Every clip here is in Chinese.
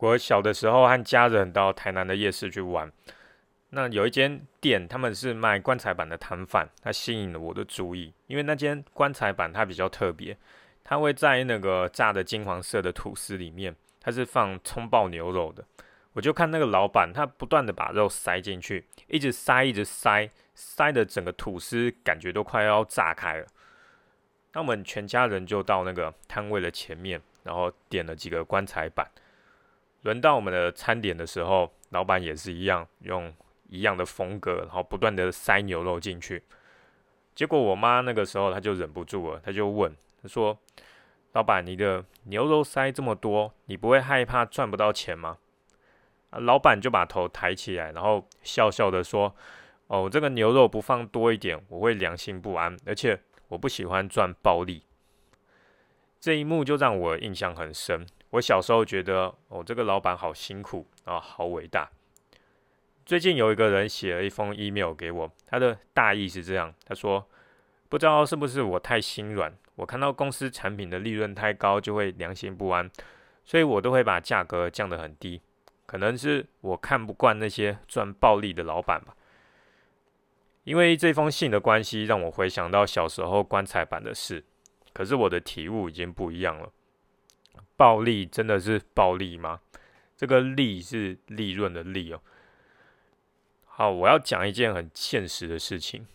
我小的时候和家人到台南的夜市去玩，那有一间店，他们是卖棺材板的摊贩，他吸引了我的注意，因为那间棺材板它比较特别，它会在那个炸的金黄色的吐司里面，它是放葱爆牛肉的。我就看那个老板，他不断的把肉塞进去，一直塞，一直塞，塞的整个吐司感觉都快要炸开了。那我们全家人就到那个摊位的前面，然后点了几个棺材板。轮到我们的餐点的时候，老板也是一样，用一样的风格，然后不断的塞牛肉进去。结果我妈那个时候她就忍不住了，她就问，她说：“老板，你的牛肉塞这么多，你不会害怕赚不到钱吗？”啊，老板就把头抬起来，然后笑笑的说：“哦，这个牛肉不放多一点，我会良心不安，而且我不喜欢赚暴利。”这一幕就让我印象很深。我小时候觉得，哦，这个老板好辛苦啊，好伟大。最近有一个人写了一封 email 给我，他的大意是这样：他说，不知道是不是我太心软，我看到公司产品的利润太高，就会良心不安，所以我都会把价格降得很低。可能是我看不惯那些赚暴利的老板吧。因为这封信的关系，让我回想到小时候棺材板的事。可是我的体悟已经不一样了。暴利真的是暴利吗？这个利是利润的利哦。好，我要讲一件很现实的事情。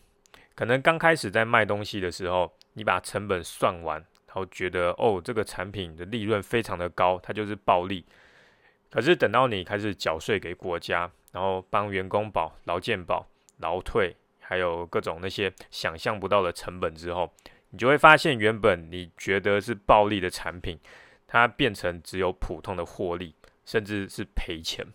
可能刚开始在卖东西的时候，你把成本算完，然后觉得哦，这个产品的利润非常的高，它就是暴利。可是等到你开始缴税给国家，然后帮员工保劳健保、劳退，还有各种那些想象不到的成本之后，你就会发现，原本你觉得是暴利的产品，它变成只有普通的获利，甚至是赔钱。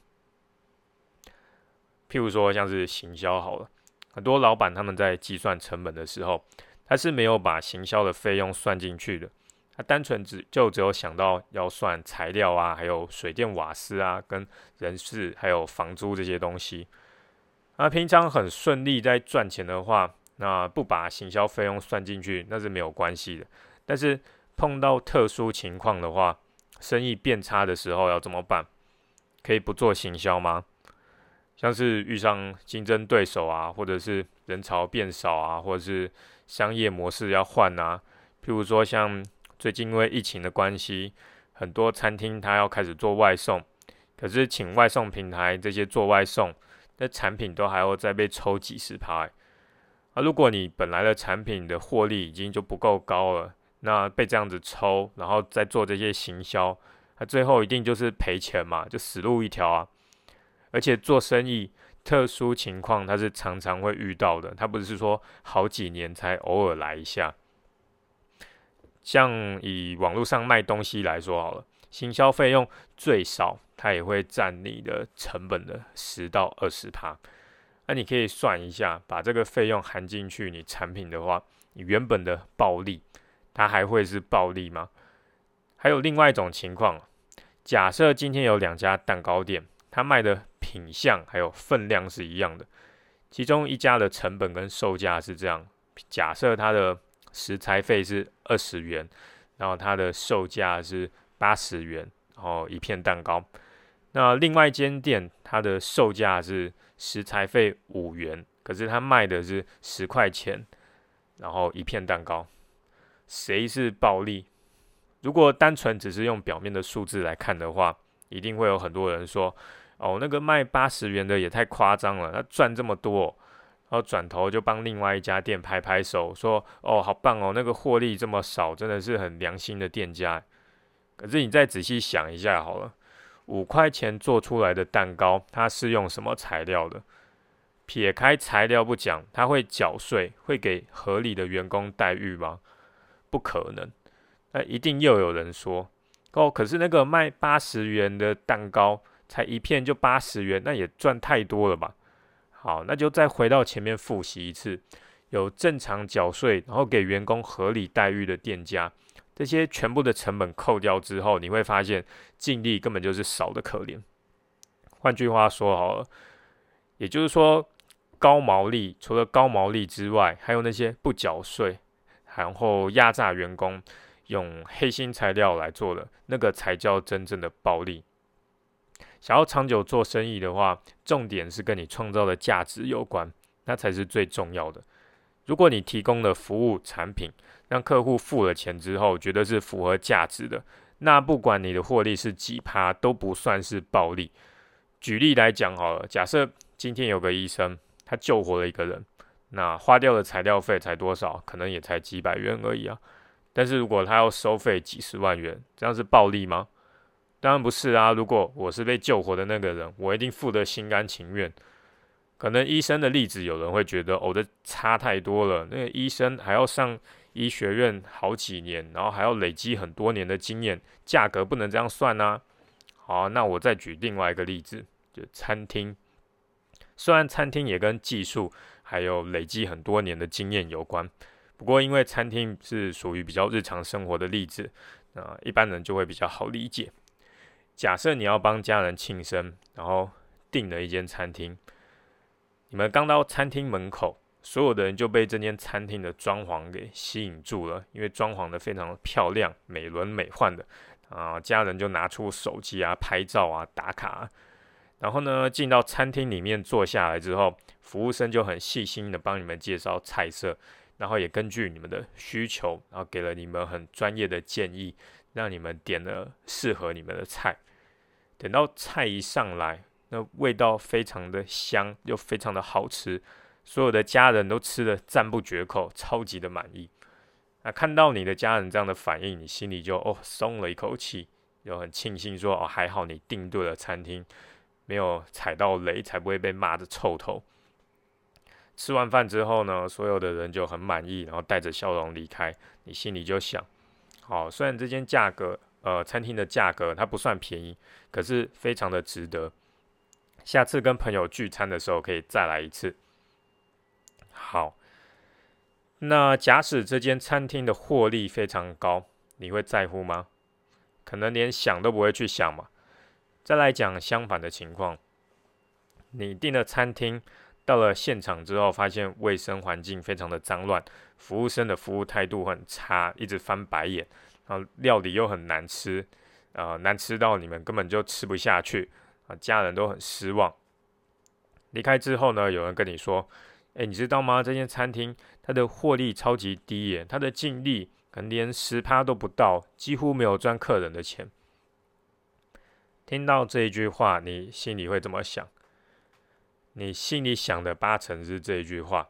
譬如说，像是行销好了，很多老板他们在计算成本的时候，他是没有把行销的费用算进去的。他单纯只就只有想到要算材料啊，还有水电瓦斯啊，跟人事还有房租这些东西。那平常很顺利在赚钱的话，那不把行销费用算进去那是没有关系的。但是碰到特殊情况的话，生意变差的时候要怎么办？可以不做行销吗？像是遇上竞争对手啊，或者是人潮变少啊，或者是商业模式要换啊，譬如说像。最近因为疫情的关系，很多餐厅它要开始做外送，可是请外送平台这些做外送，那产品都还要再被抽几十趴。啊，如果你本来的产品的获利已经就不够高了，那被这样子抽，然后再做这些行销，那最后一定就是赔钱嘛，就死路一条啊。而且做生意特殊情况它是常常会遇到的，它不是说好几年才偶尔来一下。像以网络上卖东西来说好了，行销费用最少它也会占你的成本的十到二十趴。那你可以算一下，把这个费用含进去，你产品的话，你原本的暴利，它还会是暴利吗？还有另外一种情况，假设今天有两家蛋糕店，它卖的品相还有分量是一样的，其中一家的成本跟售价是这样，假设它的食材费是二十元，然后它的售价是八十元，然后一片蛋糕。那另外一间店，它的售价是食材费五元，可是它卖的是十块钱，然后一片蛋糕。谁是暴利？如果单纯只是用表面的数字来看的话，一定会有很多人说：“哦，那个卖八十元的也太夸张了，他赚这么多。”然后转头就帮另外一家店拍拍手，说：“哦，好棒哦，那个获利这么少，真的是很良心的店家。”可是你再仔细想一下好了，五块钱做出来的蛋糕，它是用什么材料的？撇开材料不讲，它会缴税，会给合理的员工待遇吗？不可能。那一定又有人说：“哦，可是那个卖八十元的蛋糕，才一片就八十元，那也赚太多了吧？”好，那就再回到前面复习一次，有正常缴税，然后给员工合理待遇的店家，这些全部的成本扣掉之后，你会发现净利根本就是少的可怜。换句话说好了，也就是说高毛利除了高毛利之外，还有那些不缴税，然后压榨员工，用黑心材料来做的那个才叫真正的暴利。想要长久做生意的话，重点是跟你创造的价值有关，那才是最重要的。如果你提供的服务产品让客户付了钱之后觉得是符合价值的，那不管你的获利是几趴，都不算是暴利。举例来讲好了，假设今天有个医生，他救活了一个人，那花掉的材料费才多少？可能也才几百元而已啊。但是如果他要收费几十万元，这样是暴利吗？当然不是啊。如果我是被救活的那个人，我一定付得心甘情愿。可能医生的例子，有人会觉得哦，这差太多了。那个医生还要上医学院好几年，然后还要累积很多年的经验，价格不能这样算呢。好，那我再举另外一个例子，就餐厅。虽然餐厅也跟技术还有累积很多年的经验有关，不过因为餐厅是属于比较日常生活的例子，啊，一般人就会比较好理解。假设你要帮家人庆生，然后订了一间餐厅，你们刚到餐厅门口，所有的人就被这间餐厅的装潢给吸引住了，因为装潢的非常漂亮、美轮美奂的。啊，家人就拿出手机啊，拍照啊，打卡。然后呢，进到餐厅里面坐下来之后，服务生就很细心的帮你们介绍菜色，然后也根据你们的需求，然后给了你们很专业的建议，让你们点了适合你们的菜。等到菜一上来，那味道非常的香，又非常的好吃，所有的家人都吃的赞不绝口，超级的满意。那看到你的家人这样的反应，你心里就哦松了一口气，就很庆幸说哦还好你订对了餐厅，没有踩到雷，才不会被骂的臭头。吃完饭之后呢，所有的人就很满意，然后带着笑容离开。你心里就想，好，虽然这间价格，呃，餐厅的价格它不算便宜，可是非常的值得。下次跟朋友聚餐的时候可以再来一次。好。那假使这间餐厅的获利非常高，你会在乎吗？可能连想都不会去想嘛。再来讲相反的情况，你订了餐厅，到了现场之后，发现卫生环境非常的脏乱，服务生的服务态度很差，一直翻白眼，然后料理又很难吃，啊，难吃到你们根本就吃不下去，啊，家人都很失望。离开之后呢，有人跟你说。哎，你知道吗？这间餐厅它的获利超级低耶，它的净利可能连十趴都不到，几乎没有赚客人的钱。听到这一句话，你心里会怎么想？你心里想的八成是这一句话：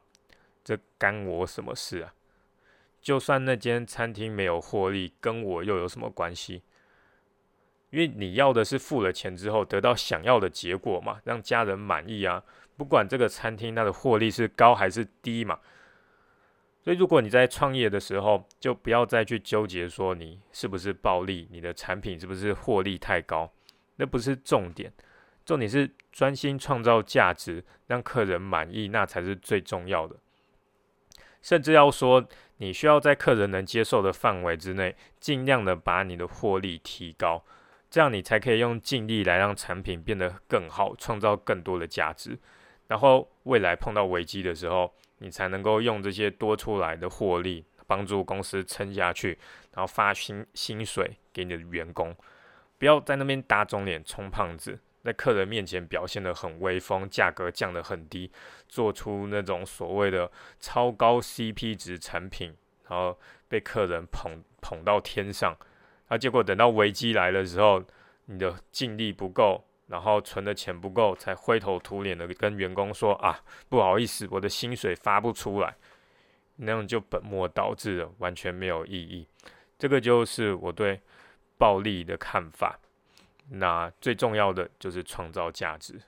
这干我什么事啊？就算那间餐厅没有获利，跟我又有什么关系？因为你要的是付了钱之后得到想要的结果嘛，让家人满意啊。不管这个餐厅它的获利是高还是低嘛，所以如果你在创业的时候，就不要再去纠结说你是不是暴利，你的产品是不是获利太高，那不是重点，重点是专心创造价值，让客人满意，那才是最重要的。甚至要说，你需要在客人能接受的范围之内，尽量的把你的获利提高，这样你才可以用尽力来让产品变得更好，创造更多的价值。然后未来碰到危机的时候，你才能够用这些多出来的获利帮助公司撑下去，然后发薪薪水给你的员工，不要在那边打肿脸充胖子，在客人面前表现得很威风，价格降得很低，做出那种所谓的超高 CP 值产品，然后被客人捧捧到天上，那结果等到危机来的时候，你的净力不够。然后存的钱不够，才灰头土脸的跟员工说啊，不好意思，我的薪水发不出来，那样就本末倒置了，完全没有意义。这个就是我对暴力的看法。那最重要的就是创造价值。